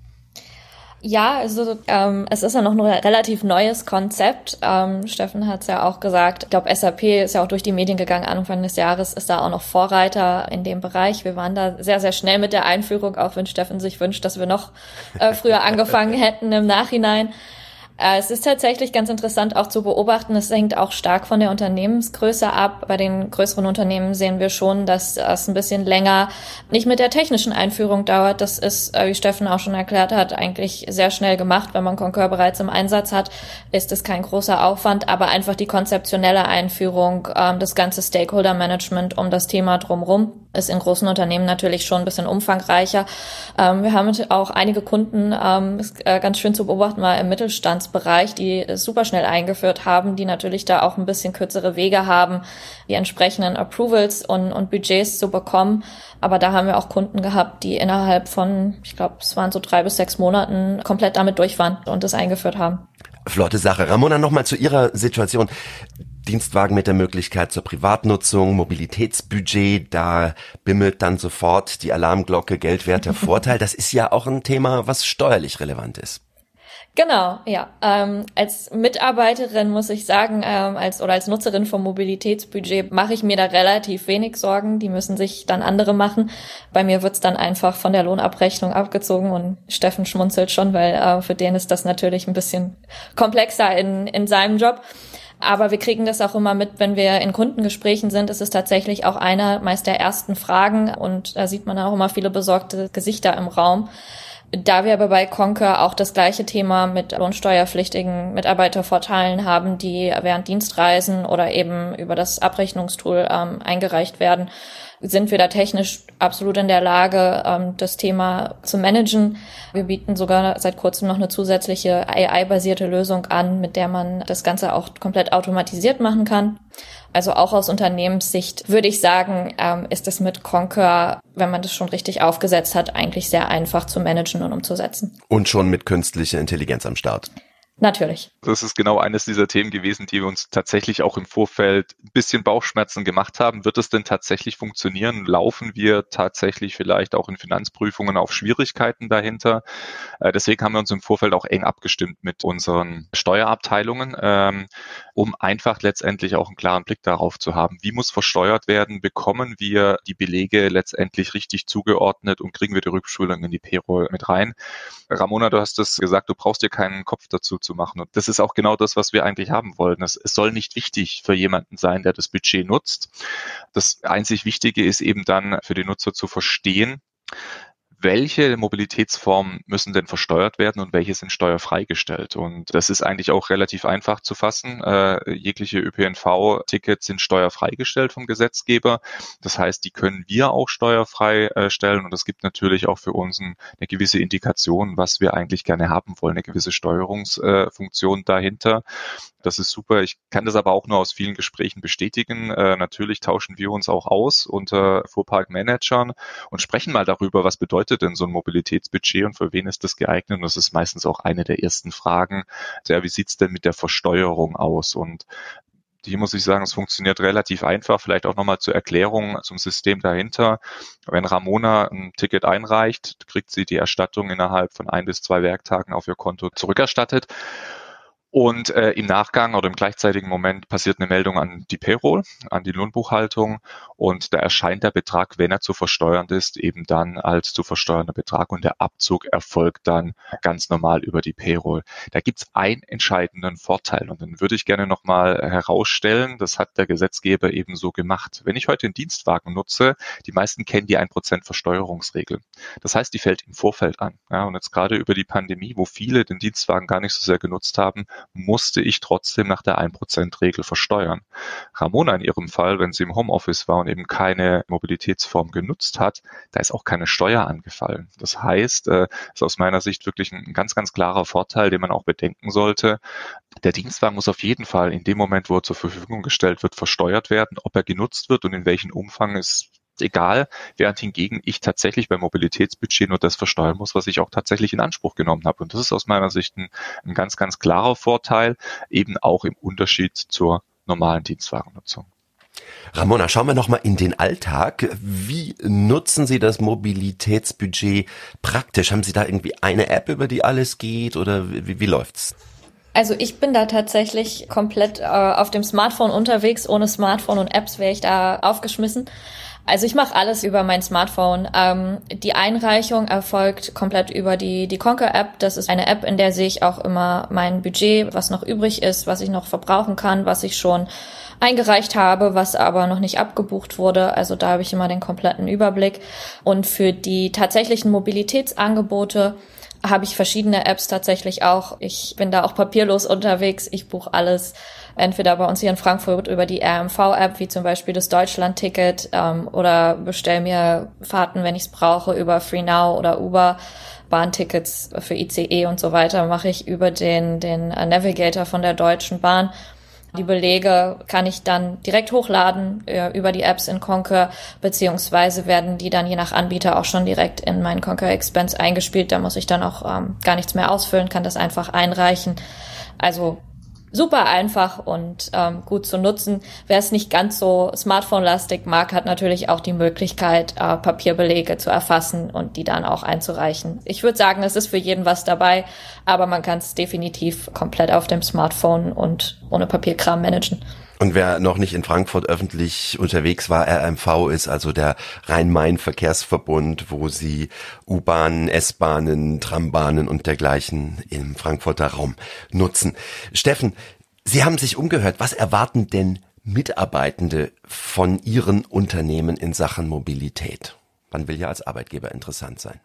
Ja, also ähm, es ist ja noch ein relativ neues Konzept. Ähm, Steffen hat es ja auch gesagt. Ich glaube, SAP ist ja auch durch die Medien gegangen. Anfang des Jahres ist da auch noch Vorreiter in dem Bereich. Wir waren da sehr, sehr schnell mit der Einführung, auch wenn Steffen sich wünscht, dass wir noch äh, früher angefangen hätten im Nachhinein. Äh, es ist tatsächlich ganz interessant auch zu beobachten. Es hängt auch stark von der Unternehmensgröße ab. Bei den größeren Unternehmen sehen wir schon, dass es ein bisschen länger nicht mit der technischen Einführung dauert. Das ist, äh, wie Steffen auch schon erklärt hat, eigentlich sehr schnell gemacht. Wenn man Concur bereits im Einsatz hat, ist es kein großer Aufwand, aber einfach die konzeptionelle Einführung, ähm, das ganze Stakeholder-Management um das Thema drumherum ist in großen Unternehmen natürlich schon ein bisschen umfangreicher. Ähm, wir haben auch einige Kunden, ähm, äh, ganz schön zu beobachten war im Mittelstandsbereich, die super schnell eingeführt haben, die natürlich da auch ein bisschen kürzere Wege haben, die entsprechenden Approvals und, und Budgets zu bekommen. Aber da haben wir auch Kunden gehabt, die innerhalb von, ich glaube, es waren so drei bis sechs Monaten komplett damit durch waren und das eingeführt haben. Flotte Sache. Ramona, nochmal zu Ihrer Situation. Dienstwagen mit der Möglichkeit zur Privatnutzung, Mobilitätsbudget, da bimmelt dann sofort die Alarmglocke, geldwerter Vorteil. Das ist ja auch ein Thema, was steuerlich relevant ist. Genau, ja. Ähm, als Mitarbeiterin muss ich sagen, ähm, als oder als Nutzerin vom Mobilitätsbudget mache ich mir da relativ wenig Sorgen. Die müssen sich dann andere machen. Bei mir wird's dann einfach von der Lohnabrechnung abgezogen und Steffen schmunzelt schon, weil äh, für den ist das natürlich ein bisschen komplexer in, in seinem Job. Aber wir kriegen das auch immer mit, wenn wir in Kundengesprächen sind. Es ist tatsächlich auch einer meist der ersten Fragen und da sieht man auch immer viele besorgte Gesichter im Raum. Da wir aber bei Concur auch das gleiche Thema mit lohnsteuerpflichtigen Mitarbeitervorteilen haben, die während Dienstreisen oder eben über das Abrechnungstool ähm, eingereicht werden, sind wir da technisch absolut in der Lage, ähm, das Thema zu managen. Wir bieten sogar seit kurzem noch eine zusätzliche AI-basierte Lösung an, mit der man das Ganze auch komplett automatisiert machen kann. Also auch aus Unternehmenssicht würde ich sagen, ähm, ist es mit Concur, wenn man das schon richtig aufgesetzt hat, eigentlich sehr einfach zu managen und umzusetzen. Und schon mit künstlicher Intelligenz am Start. Natürlich. Das ist genau eines dieser Themen gewesen, die wir uns tatsächlich auch im Vorfeld ein bisschen Bauchschmerzen gemacht haben. Wird es denn tatsächlich funktionieren? Laufen wir tatsächlich vielleicht auch in Finanzprüfungen auf Schwierigkeiten dahinter? Äh, deswegen haben wir uns im Vorfeld auch eng abgestimmt mit unseren Steuerabteilungen, ähm, um einfach letztendlich auch einen klaren Blick darauf zu haben, wie muss versteuert werden? Bekommen wir die Belege letztendlich richtig zugeordnet und kriegen wir die Rückschulung in die Payroll mit rein? Ramona, du hast es gesagt, du brauchst dir keinen Kopf dazu zu machen. Und das ist auch genau das, was wir eigentlich haben wollten. Es, es soll nicht wichtig für jemanden sein, der das Budget nutzt. Das einzig Wichtige ist eben dann für den Nutzer zu verstehen, welche Mobilitätsformen müssen denn versteuert werden und welche sind steuerfrei gestellt. Und das ist eigentlich auch relativ einfach zu fassen. Äh, jegliche ÖPNV-Tickets sind steuerfrei gestellt vom Gesetzgeber. Das heißt, die können wir auch steuerfrei äh, stellen. Und es gibt natürlich auch für uns ein, eine gewisse Indikation, was wir eigentlich gerne haben wollen, eine gewisse Steuerungsfunktion äh, dahinter. Das ist super. Ich kann das aber auch nur aus vielen Gesprächen bestätigen. Äh, natürlich tauschen wir uns auch aus unter Fuhrparkmanagern und sprechen mal darüber, was bedeutet denn so ein Mobilitätsbudget und für wen ist das geeignet? Und das ist meistens auch eine der ersten Fragen. Ja, wie sieht's denn mit der Versteuerung aus? Und hier muss ich sagen, es funktioniert relativ einfach. Vielleicht auch nochmal zur Erklärung zum System dahinter. Wenn Ramona ein Ticket einreicht, kriegt sie die Erstattung innerhalb von ein bis zwei Werktagen auf ihr Konto zurückerstattet. Und äh, im Nachgang oder im gleichzeitigen Moment passiert eine Meldung an die Payroll, an die Lohnbuchhaltung und da erscheint der Betrag, wenn er zu versteuern ist, eben dann als zu versteuernder Betrag und der Abzug erfolgt dann ganz normal über die Payroll. Da gibt's einen entscheidenden Vorteil und den würde ich gerne nochmal herausstellen. Das hat der Gesetzgeber eben so gemacht. Wenn ich heute einen Dienstwagen nutze, die meisten kennen die 1% Versteuerungsregel. Das heißt, die fällt im Vorfeld an. Ja, und jetzt gerade über die Pandemie, wo viele den Dienstwagen gar nicht so sehr genutzt haben, musste ich trotzdem nach der 1%-Regel versteuern. Ramona in ihrem Fall, wenn sie im Homeoffice war und eben keine Mobilitätsform genutzt hat, da ist auch keine Steuer angefallen. Das heißt, äh, ist aus meiner Sicht wirklich ein ganz, ganz klarer Vorteil, den man auch bedenken sollte. Der Dienstwagen muss auf jeden Fall in dem Moment, wo er zur Verfügung gestellt wird, versteuert werden. Ob er genutzt wird und in welchem Umfang ist egal, während hingegen ich tatsächlich beim Mobilitätsbudget nur das versteuern muss, was ich auch tatsächlich in Anspruch genommen habe. Und das ist aus meiner Sicht ein, ein ganz, ganz klarer Vorteil, eben auch im Unterschied zur normalen Dienstwagennutzung. Ramona, schauen wir nochmal in den Alltag. Wie nutzen Sie das Mobilitätsbudget praktisch? Haben Sie da irgendwie eine App, über die alles geht oder wie, wie läuft's? Also ich bin da tatsächlich komplett äh, auf dem Smartphone unterwegs. Ohne Smartphone und Apps wäre ich da aufgeschmissen. Also ich mache alles über mein Smartphone. Ähm, die Einreichung erfolgt komplett über die, die Conquer-App. Das ist eine App, in der sehe ich auch immer mein Budget, was noch übrig ist, was ich noch verbrauchen kann, was ich schon eingereicht habe, was aber noch nicht abgebucht wurde. Also da habe ich immer den kompletten Überblick. Und für die tatsächlichen Mobilitätsangebote habe ich verschiedene Apps tatsächlich auch. Ich bin da auch papierlos unterwegs. Ich buche alles entweder bei uns hier in Frankfurt über die RMV-App, wie zum Beispiel das Deutschland-Ticket, ähm, oder bestell mir Fahrten, wenn ich es brauche, über FreeNow oder Uber. Bahntickets für ICE und so weiter mache ich über den, den Navigator von der Deutschen Bahn. Die Belege kann ich dann direkt hochladen äh, über die Apps in Concur, beziehungsweise werden die dann je nach Anbieter auch schon direkt in meinen Concur Expense eingespielt. Da muss ich dann auch ähm, gar nichts mehr ausfüllen, kann das einfach einreichen. Also super einfach und ähm, gut zu nutzen. Wer es nicht ganz so smartphone-lastig mag, hat natürlich auch die Möglichkeit, äh, Papierbelege zu erfassen und die dann auch einzureichen. Ich würde sagen, es ist für jeden was dabei, aber man kann es definitiv komplett auf dem Smartphone und ohne Papierkram managen. Und wer noch nicht in Frankfurt öffentlich unterwegs war, RMV ist also der Rhein-Main-Verkehrsverbund, wo sie U-Bahnen, S-Bahnen, Trambahnen und dergleichen im Frankfurter Raum nutzen. Steffen, Sie haben sich umgehört. Was erwarten denn Mitarbeitende von Ihren Unternehmen in Sachen Mobilität? Man will ja als Arbeitgeber interessant sein.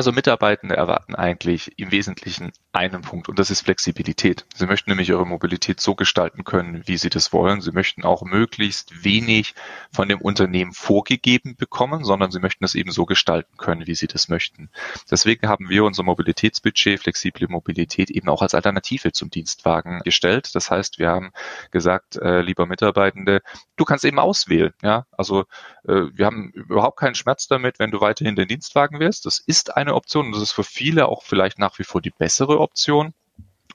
Also Mitarbeitende erwarten eigentlich im Wesentlichen einen Punkt und das ist Flexibilität. Sie möchten nämlich ihre Mobilität so gestalten können, wie sie das wollen. Sie möchten auch möglichst wenig von dem Unternehmen vorgegeben bekommen, sondern sie möchten es eben so gestalten können, wie sie das möchten. Deswegen haben wir unser Mobilitätsbudget, flexible Mobilität eben auch als Alternative zum Dienstwagen gestellt. Das heißt, wir haben gesagt, äh, lieber Mitarbeitende, du kannst eben auswählen. Ja, also äh, wir haben überhaupt keinen Schmerz damit, wenn du weiterhin den Dienstwagen wirst. Das ist eine Option und das ist für viele auch vielleicht nach wie vor die bessere Option.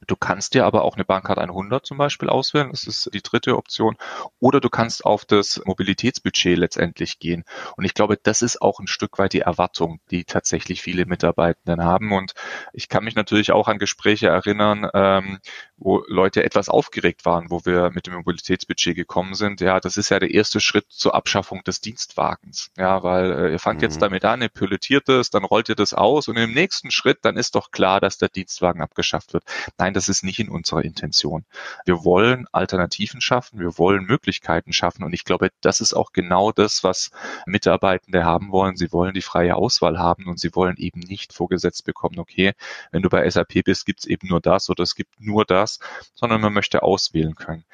Du kannst dir aber auch eine Bahncard 100 zum Beispiel auswählen. Das ist die dritte Option. Oder du kannst auf das Mobilitätsbudget letztendlich gehen. Und ich glaube, das ist auch ein Stück weit die Erwartung, die tatsächlich viele Mitarbeitenden haben. Und ich kann mich natürlich auch an Gespräche erinnern, ähm, wo Leute etwas aufgeregt waren, wo wir mit dem Mobilitätsbudget gekommen sind. Ja, das ist ja der erste Schritt zur Abschaffung des Dienstwagens. Ja, weil äh, ihr fangt mhm. jetzt damit an, ihr pilotiert es, dann rollt ihr das aus und im nächsten Schritt, dann ist doch klar, dass der Dienstwagen abgeschafft wird. Nein, das ist nicht in unserer Intention. Wir wollen Alternativen schaffen, wir wollen Möglichkeiten schaffen und ich glaube, das ist auch genau das, was Mitarbeitende haben wollen. Sie wollen die freie Auswahl haben und sie wollen eben nicht vorgesetzt bekommen, okay, wenn du bei SAP bist, gibt's eben nur das oder es gibt nur das, sondern man möchte auswählen können.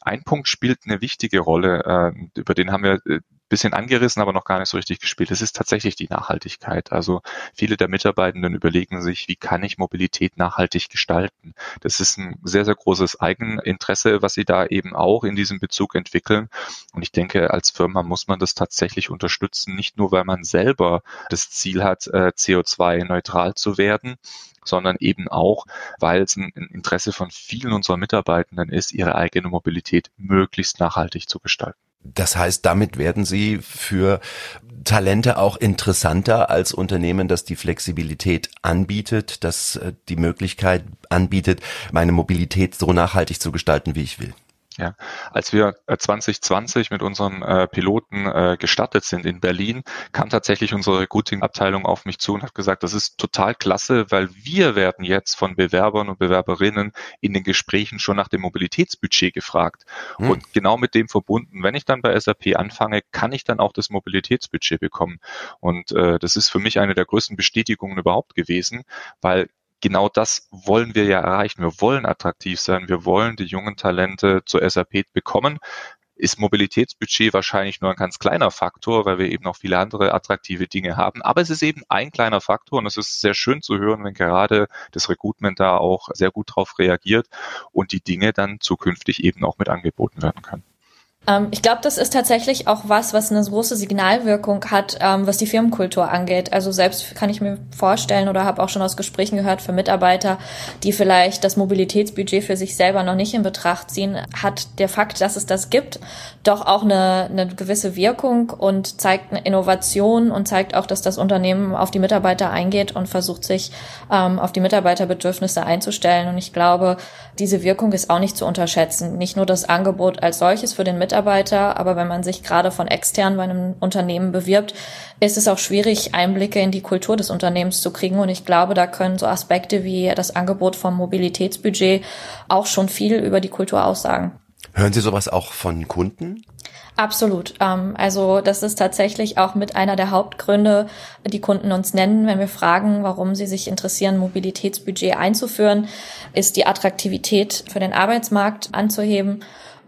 Ein Punkt spielt eine wichtige Rolle, äh, über den haben wir äh, bisschen angerissen, aber noch gar nicht so richtig gespielt. Es ist tatsächlich die Nachhaltigkeit. Also viele der Mitarbeitenden überlegen sich, wie kann ich Mobilität nachhaltig gestalten? Das ist ein sehr, sehr großes Eigeninteresse, was sie da eben auch in diesem Bezug entwickeln. Und ich denke, als Firma muss man das tatsächlich unterstützen, nicht nur, weil man selber das Ziel hat, äh, CO2-neutral zu werden, sondern eben auch, weil es ein Interesse von vielen unserer Mitarbeitenden ist, ihre eigene Mobilität möglichst nachhaltig zu gestalten. Das heißt, damit werden Sie für Talente auch interessanter als Unternehmen, das die Flexibilität anbietet, das äh, die Möglichkeit anbietet, meine Mobilität so nachhaltig zu gestalten, wie ich will. Ja, als wir 2020 äh, mit unseren äh, Piloten äh, gestartet sind in Berlin, kam tatsächlich unsere Recruiting-Abteilung auf mich zu und hat gesagt, das ist total klasse, weil wir werden jetzt von Bewerbern und Bewerberinnen in den Gesprächen schon nach dem Mobilitätsbudget gefragt. Hm. Und genau mit dem verbunden, wenn ich dann bei SAP anfange, kann ich dann auch das Mobilitätsbudget bekommen. Und äh, das ist für mich eine der größten Bestätigungen überhaupt gewesen, weil genau das wollen wir ja erreichen. Wir wollen attraktiv sein. Wir wollen die jungen Talente zur SAP bekommen. Ist Mobilitätsbudget wahrscheinlich nur ein ganz kleiner Faktor, weil wir eben noch viele andere attraktive Dinge haben. Aber es ist eben ein kleiner Faktor und es ist sehr schön zu hören, wenn gerade das Recruitment da auch sehr gut drauf reagiert und die Dinge dann zukünftig eben auch mit angeboten werden können. Ähm, ich glaube, das ist tatsächlich auch was, was eine große Signalwirkung hat, ähm, was die Firmenkultur angeht. Also selbst kann ich mir vorstellen oder habe auch schon aus Gesprächen gehört für Mitarbeiter, die vielleicht das Mobilitätsbudget für sich selber noch nicht in Betracht ziehen, hat der Fakt, dass es das gibt, doch auch eine, eine gewisse Wirkung und zeigt eine Innovation und zeigt auch, dass das Unternehmen auf die Mitarbeiter eingeht und versucht sich ähm, auf die Mitarbeiterbedürfnisse einzustellen. Und ich glaube, diese Wirkung ist auch nicht zu unterschätzen. Nicht nur das Angebot als solches für den Mitarbeiter, Mitarbeiter, aber wenn man sich gerade von extern bei einem Unternehmen bewirbt, ist es auch schwierig, Einblicke in die Kultur des Unternehmens zu kriegen. Und ich glaube, da können so Aspekte wie das Angebot vom Mobilitätsbudget auch schon viel über die Kultur aussagen. Hören Sie sowas auch von Kunden? Absolut. Ähm, also das ist tatsächlich auch mit einer der Hauptgründe, die Kunden uns nennen, wenn wir fragen, warum sie sich interessieren, Mobilitätsbudget einzuführen, ist die Attraktivität für den Arbeitsmarkt anzuheben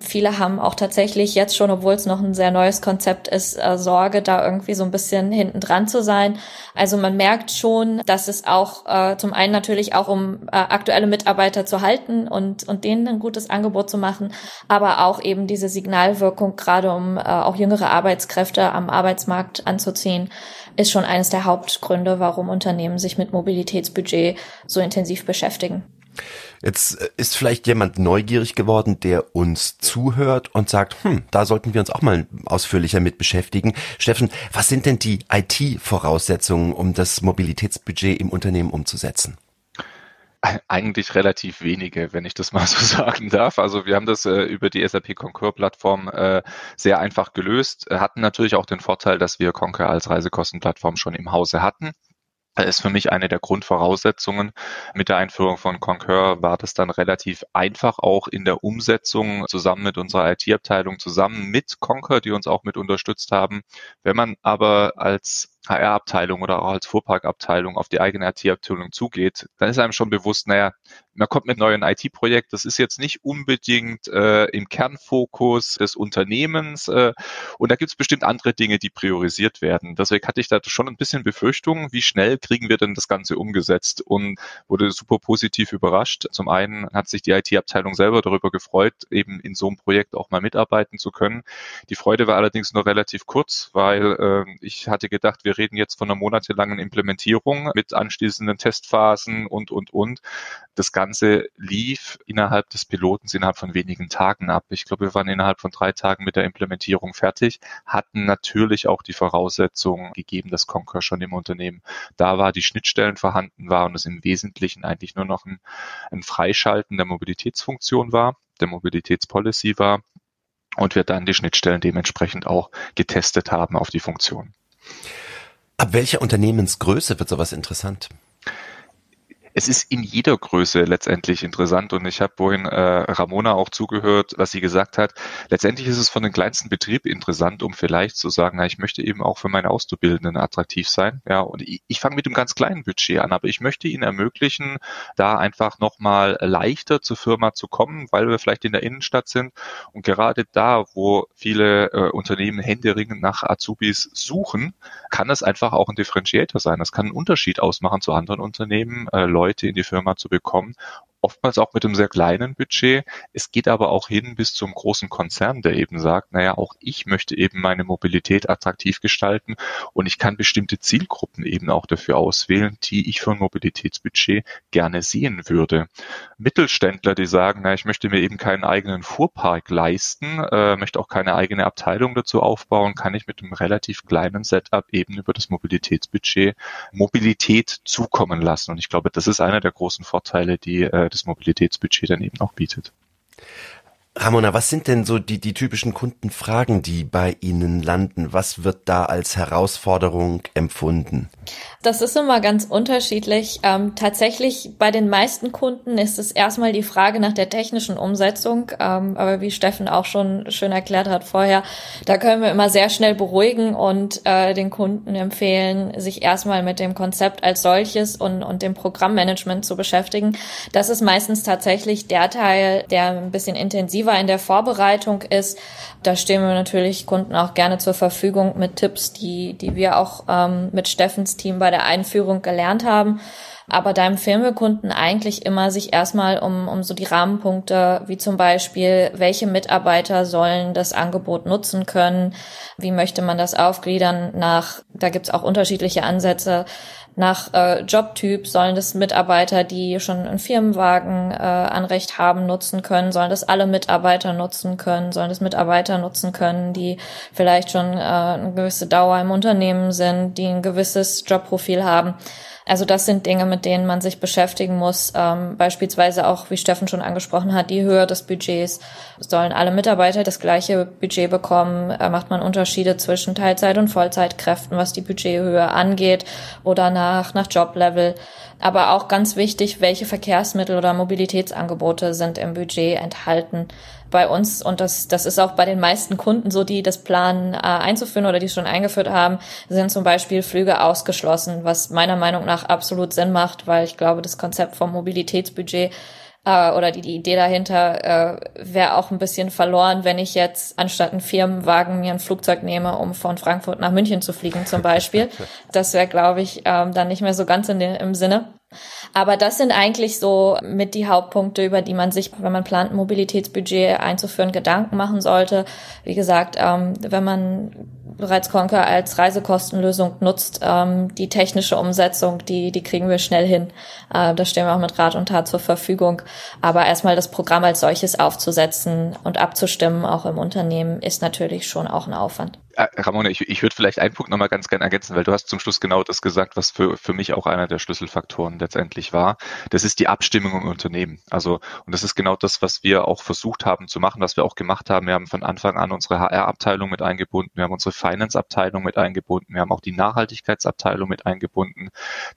Viele haben auch tatsächlich jetzt schon, obwohl es noch ein sehr neues Konzept ist, äh, Sorge, da irgendwie so ein bisschen hinten dran zu sein. Also man merkt schon, dass es auch äh, zum einen natürlich auch um äh, aktuelle Mitarbeiter zu halten und, und denen ein gutes Angebot zu machen, aber auch eben diese Signalwirkung, gerade um äh, auch jüngere Arbeitskräfte am Arbeitsmarkt anzuziehen, ist schon eines der Hauptgründe, warum Unternehmen sich mit Mobilitätsbudget so intensiv beschäftigen. Jetzt äh, ist vielleicht jemand neugierig geworden, der uns zuhört und sagt, hm, da sollten wir uns auch mal ausführlicher mit beschäftigen. Steffen, was sind denn die IT-Voraussetzungen, um das Mobilitätsbudget im Unternehmen umzusetzen? Eigentlich relativ wenige, wenn ich das mal so sagen darf. Also wir haben das äh, über die SAP Concur Plattform äh, sehr einfach gelöst, hatten natürlich auch den Vorteil, dass wir Concur als Reisekostenplattform schon im Hause hatten ist für mich eine der Grundvoraussetzungen. Mit der Einführung von Concur war das dann relativ einfach auch in der Umsetzung zusammen mit unserer IT-Abteilung, zusammen mit Concur, die uns auch mit unterstützt haben. Wenn man aber als HR-Abteilung oder auch als Fuhrparkabteilung auf die eigene IT-Abteilung zugeht, dann ist einem schon bewusst, naja, man kommt mit neuen IT-Projekt, das ist jetzt nicht unbedingt äh, im Kernfokus des Unternehmens äh, und da gibt es bestimmt andere Dinge, die priorisiert werden. Deswegen hatte ich da schon ein bisschen Befürchtungen, wie schnell kriegen wir denn das Ganze umgesetzt und wurde super positiv überrascht. Zum einen hat sich die IT-Abteilung selber darüber gefreut, eben in so einem Projekt auch mal mitarbeiten zu können. Die Freude war allerdings nur relativ kurz, weil äh, ich hatte gedacht, wir wir reden jetzt von einer monatelangen Implementierung mit anschließenden Testphasen und, und, und. Das Ganze lief innerhalb des Pilotens innerhalb von wenigen Tagen ab. Ich glaube, wir waren innerhalb von drei Tagen mit der Implementierung fertig, hatten natürlich auch die Voraussetzungen gegeben, dass Concur schon im Unternehmen da war, die Schnittstellen vorhanden war und es im Wesentlichen eigentlich nur noch ein, ein Freischalten der Mobilitätsfunktion war, der Mobilitätspolicy war und wir dann die Schnittstellen dementsprechend auch getestet haben auf die Funktion. Ab welcher Unternehmensgröße wird sowas interessant? Es ist in jeder Größe letztendlich interessant und ich habe vorhin äh, Ramona auch zugehört, was sie gesagt hat. Letztendlich ist es von den kleinsten Betrieb interessant, um vielleicht zu sagen, na, ich möchte eben auch für meine Auszubildenden attraktiv sein. Ja, und ich, ich fange mit einem ganz kleinen Budget an, aber ich möchte ihnen ermöglichen, da einfach nochmal leichter zur Firma zu kommen, weil wir vielleicht in der Innenstadt sind und gerade da, wo viele äh, Unternehmen händeringend nach Azubis suchen, kann es einfach auch ein Differentiator sein. Das kann einen Unterschied ausmachen zu anderen Unternehmen. Äh, Leute in die Firma zu bekommen oftmals auch mit einem sehr kleinen Budget. Es geht aber auch hin bis zum großen Konzern, der eben sagt, naja, auch ich möchte eben meine Mobilität attraktiv gestalten und ich kann bestimmte Zielgruppen eben auch dafür auswählen, die ich für ein Mobilitätsbudget gerne sehen würde. Mittelständler, die sagen, na, ich möchte mir eben keinen eigenen Fuhrpark leisten, äh, möchte auch keine eigene Abteilung dazu aufbauen, kann ich mit einem relativ kleinen Setup eben über das Mobilitätsbudget Mobilität zukommen lassen. Und ich glaube, das ist einer der großen Vorteile, die äh, das Mobilitätsbudget dann eben auch bietet. Ramona, was sind denn so die, die typischen Kundenfragen, die bei Ihnen landen? Was wird da als Herausforderung empfunden? Das ist immer ganz unterschiedlich. Ähm, tatsächlich bei den meisten Kunden ist es erstmal die Frage nach der technischen Umsetzung. Ähm, aber wie Steffen auch schon schön erklärt hat vorher, da können wir immer sehr schnell beruhigen und äh, den Kunden empfehlen, sich erstmal mit dem Konzept als solches und, und dem Programmmanagement zu beschäftigen. Das ist meistens tatsächlich der Teil, der ein bisschen intensiver in der Vorbereitung ist. Da stehen wir natürlich Kunden auch gerne zur Verfügung mit Tipps, die, die wir auch ähm, mit Steffens Team bei der Einführung gelernt haben. Aber da empfehlen wir Kunden eigentlich immer, sich erstmal um, um so die Rahmenpunkte, wie zum Beispiel, welche Mitarbeiter sollen das Angebot nutzen können, wie möchte man das aufgliedern nach, da gibt's auch unterschiedliche Ansätze, nach äh, Jobtyp? Sollen das Mitarbeiter, die schon einen Firmenwagen äh, Anrecht haben, nutzen können, sollen das alle Mitarbeiter nutzen können, sollen das Mitarbeiter nutzen können, die vielleicht schon äh, eine gewisse Dauer im Unternehmen sind, die ein gewisses Jobprofil haben. Also das sind Dinge, mit denen man sich beschäftigen muss. Ähm, beispielsweise auch, wie Steffen schon angesprochen hat, die Höhe des Budgets. Sollen alle Mitarbeiter das gleiche Budget bekommen? Äh, macht man Unterschiede zwischen Teilzeit- und Vollzeitkräften, was die Budgethöhe angeht oder nach, nach Joblevel? Aber auch ganz wichtig, welche Verkehrsmittel oder Mobilitätsangebote sind im Budget enthalten bei uns und das, das ist auch bei den meisten Kunden so, die das planen äh, einzuführen oder die es schon eingeführt haben, sind zum Beispiel Flüge ausgeschlossen, was meiner Meinung nach absolut Sinn macht, weil ich glaube, das Konzept vom Mobilitätsbudget äh, oder die, die Idee dahinter äh, wäre auch ein bisschen verloren, wenn ich jetzt anstatt einen Firmenwagen mir ein Flugzeug nehme, um von Frankfurt nach München zu fliegen zum Beispiel. Das wäre, glaube ich, ähm, dann nicht mehr so ganz in den, im Sinne. Aber das sind eigentlich so mit die Hauptpunkte, über die man sich, wenn man plant, ein Mobilitätsbudget einzuführen, Gedanken machen sollte. Wie gesagt, ähm, wenn man bereits Concur als Reisekostenlösung nutzt, ähm, die technische Umsetzung, die, die kriegen wir schnell hin. Äh, da stehen wir auch mit Rat und Tat zur Verfügung. Aber erstmal das Programm als solches aufzusetzen und abzustimmen, auch im Unternehmen, ist natürlich schon auch ein Aufwand. Äh, Ramona, ich, ich würde vielleicht einen Punkt nochmal ganz gerne ergänzen, weil du hast zum Schluss genau das gesagt, was für, für mich auch einer der Schlüsselfaktoren letztendlich war. Das ist die Abstimmung im Unternehmen. Also, und das ist genau das, was wir auch versucht haben zu machen, was wir auch gemacht haben. Wir haben von Anfang an unsere HR-Abteilung mit eingebunden, wir haben unsere Finance-Abteilung mit eingebunden, wir haben auch die Nachhaltigkeitsabteilung mit eingebunden,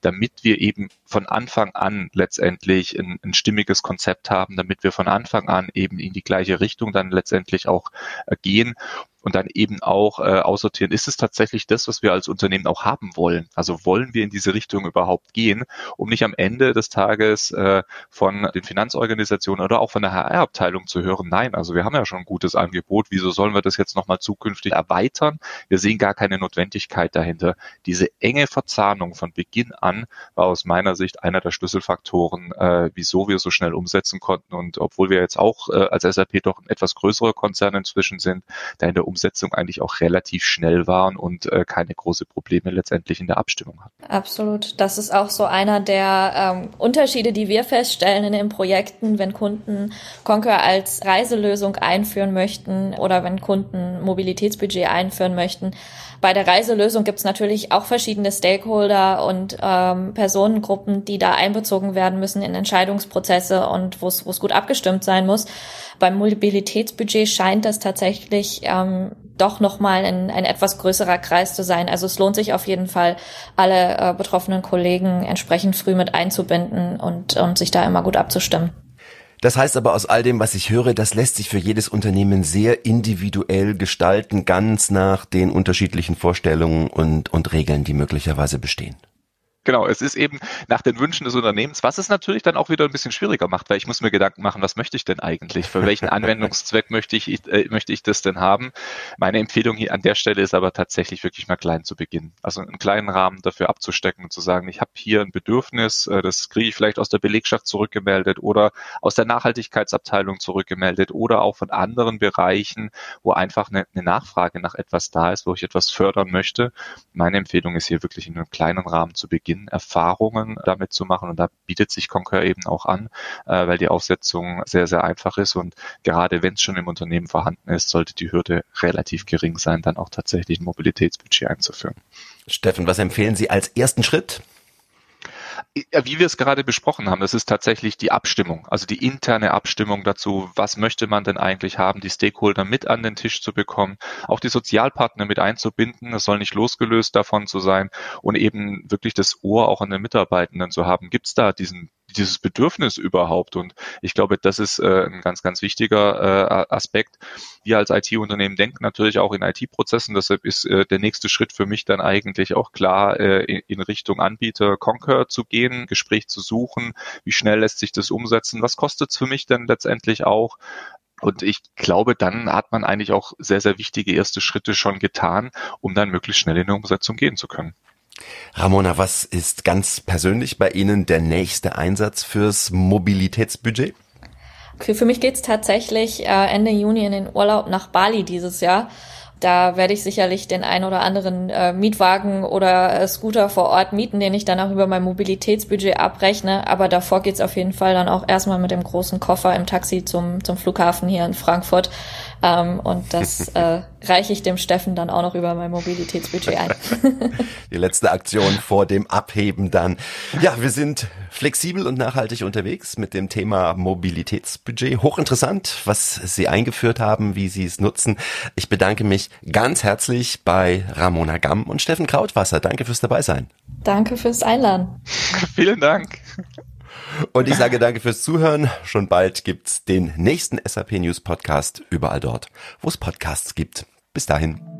damit wir eben von Anfang an letztendlich ein, ein stimmiges Konzept haben, damit wir von Anfang an eben in die gleiche Richtung dann letztendlich auch äh, gehen und dann eben auch äh, aussortieren, ist es tatsächlich das, was wir als Unternehmen auch haben wollen? Also wollen wir in diese Richtung überhaupt gehen, um nicht am Ende des Tages äh, von den Finanzorganisationen oder auch von der HR-Abteilung zu hören, nein, also wir haben ja schon ein gutes Angebot, wieso sollen wir das jetzt nochmal zukünftig erweitern? Wir sehen gar keine Notwendigkeit dahinter. Diese enge Verzahnung von Beginn an war aus meiner Sicht einer der Schlüsselfaktoren, äh, wieso wir so schnell umsetzen konnten und obwohl wir jetzt auch äh, als SAP doch ein etwas größerer Konzern inzwischen sind, da in der Umsetzung eigentlich auch relativ schnell waren und äh, keine große Probleme letztendlich in der Abstimmung hatten. Absolut. Das ist auch so einer der ähm, Unterschiede, die wir feststellen in den Projekten, wenn Kunden Concur als Reiselösung einführen möchten oder wenn Kunden Mobilitätsbudget einführen möchten. Bei der Reiselösung gibt es natürlich auch verschiedene Stakeholder und ähm, Personengruppen, die da einbezogen werden müssen in Entscheidungsprozesse und wo es gut abgestimmt sein muss. Beim Mobilitätsbudget scheint das tatsächlich ähm, doch nochmal ein, ein etwas größerer Kreis zu sein. Also es lohnt sich auf jeden Fall, alle äh, betroffenen Kollegen entsprechend früh mit einzubinden und, und sich da immer gut abzustimmen. Das heißt aber aus all dem, was ich höre, das lässt sich für jedes Unternehmen sehr individuell gestalten, ganz nach den unterschiedlichen Vorstellungen und, und Regeln, die möglicherweise bestehen. Genau, es ist eben nach den Wünschen des Unternehmens, was es natürlich dann auch wieder ein bisschen schwieriger macht, weil ich muss mir Gedanken machen, was möchte ich denn eigentlich? Für welchen Anwendungszweck möchte ich, äh, möchte ich das denn haben? Meine Empfehlung hier an der Stelle ist aber tatsächlich wirklich mal klein zu beginnen. Also einen kleinen Rahmen dafür abzustecken und zu sagen, ich habe hier ein Bedürfnis, äh, das kriege ich vielleicht aus der Belegschaft zurückgemeldet oder aus der Nachhaltigkeitsabteilung zurückgemeldet oder auch von anderen Bereichen, wo einfach eine, eine Nachfrage nach etwas da ist, wo ich etwas fördern möchte. Meine Empfehlung ist hier wirklich in einem kleinen Rahmen zu beginnen Beginn Erfahrungen damit zu machen. Und da bietet sich Concur eben auch an, äh, weil die Aufsetzung sehr, sehr einfach ist. Und gerade wenn es schon im Unternehmen vorhanden ist, sollte die Hürde relativ gering sein, dann auch tatsächlich ein Mobilitätsbudget einzuführen. Steffen, was empfehlen Sie als ersten Schritt? Wie wir es gerade besprochen haben, das ist tatsächlich die Abstimmung, also die interne Abstimmung dazu, was möchte man denn eigentlich haben, die Stakeholder mit an den Tisch zu bekommen, auch die Sozialpartner mit einzubinden, das soll nicht losgelöst davon zu sein und eben wirklich das Ohr auch an den Mitarbeitenden zu haben. Gibt es da diesen dieses Bedürfnis überhaupt? Und ich glaube, das ist äh, ein ganz, ganz wichtiger äh, Aspekt. Wir als IT-Unternehmen denken natürlich auch in IT-Prozessen. Deshalb ist äh, der nächste Schritt für mich dann eigentlich auch klar, äh, in, Richtung Anbieter Concur zu gehen, Gespräch zu suchen. Wie schnell lässt sich das umsetzen? Was kostet es für mich denn letztendlich auch? Und ich glaube, dann hat man eigentlich auch sehr, sehr wichtige erste Schritte schon getan, um dann möglichst schnell in eine Umsetzung gehen zu können. Ramona, was ist ganz persönlich bei Ihnen der nächste Einsatz fürs Mobilitätsbudget? Okay, für mich geht's tatsächlich äh, Ende Juni in den Urlaub nach Bali dieses Jahr. Da werde ich sicherlich den ein oder anderen äh, Mietwagen oder äh, Scooter vor Ort mieten, den ich dann auch über mein Mobilitätsbudget abrechne. Aber davor geht's auf jeden Fall dann auch erstmal mit dem großen Koffer im Taxi zum, zum Flughafen hier in Frankfurt. Ähm, und das äh, reiche ich dem Steffen dann auch noch über mein Mobilitätsbudget ein. Die letzte Aktion vor dem Abheben dann. Ja, wir sind flexibel und nachhaltig unterwegs mit dem Thema Mobilitätsbudget. Hochinteressant, was Sie eingeführt haben, wie Sie es nutzen. Ich bedanke mich ganz herzlich bei Ramona Gamm und Steffen Krautwasser. Danke fürs Dabeisein. Danke fürs Einladen. Vielen Dank. Und ich sage danke fürs Zuhören. Schon bald gibt's den nächsten SAP News Podcast überall dort, wo es Podcasts gibt. Bis dahin.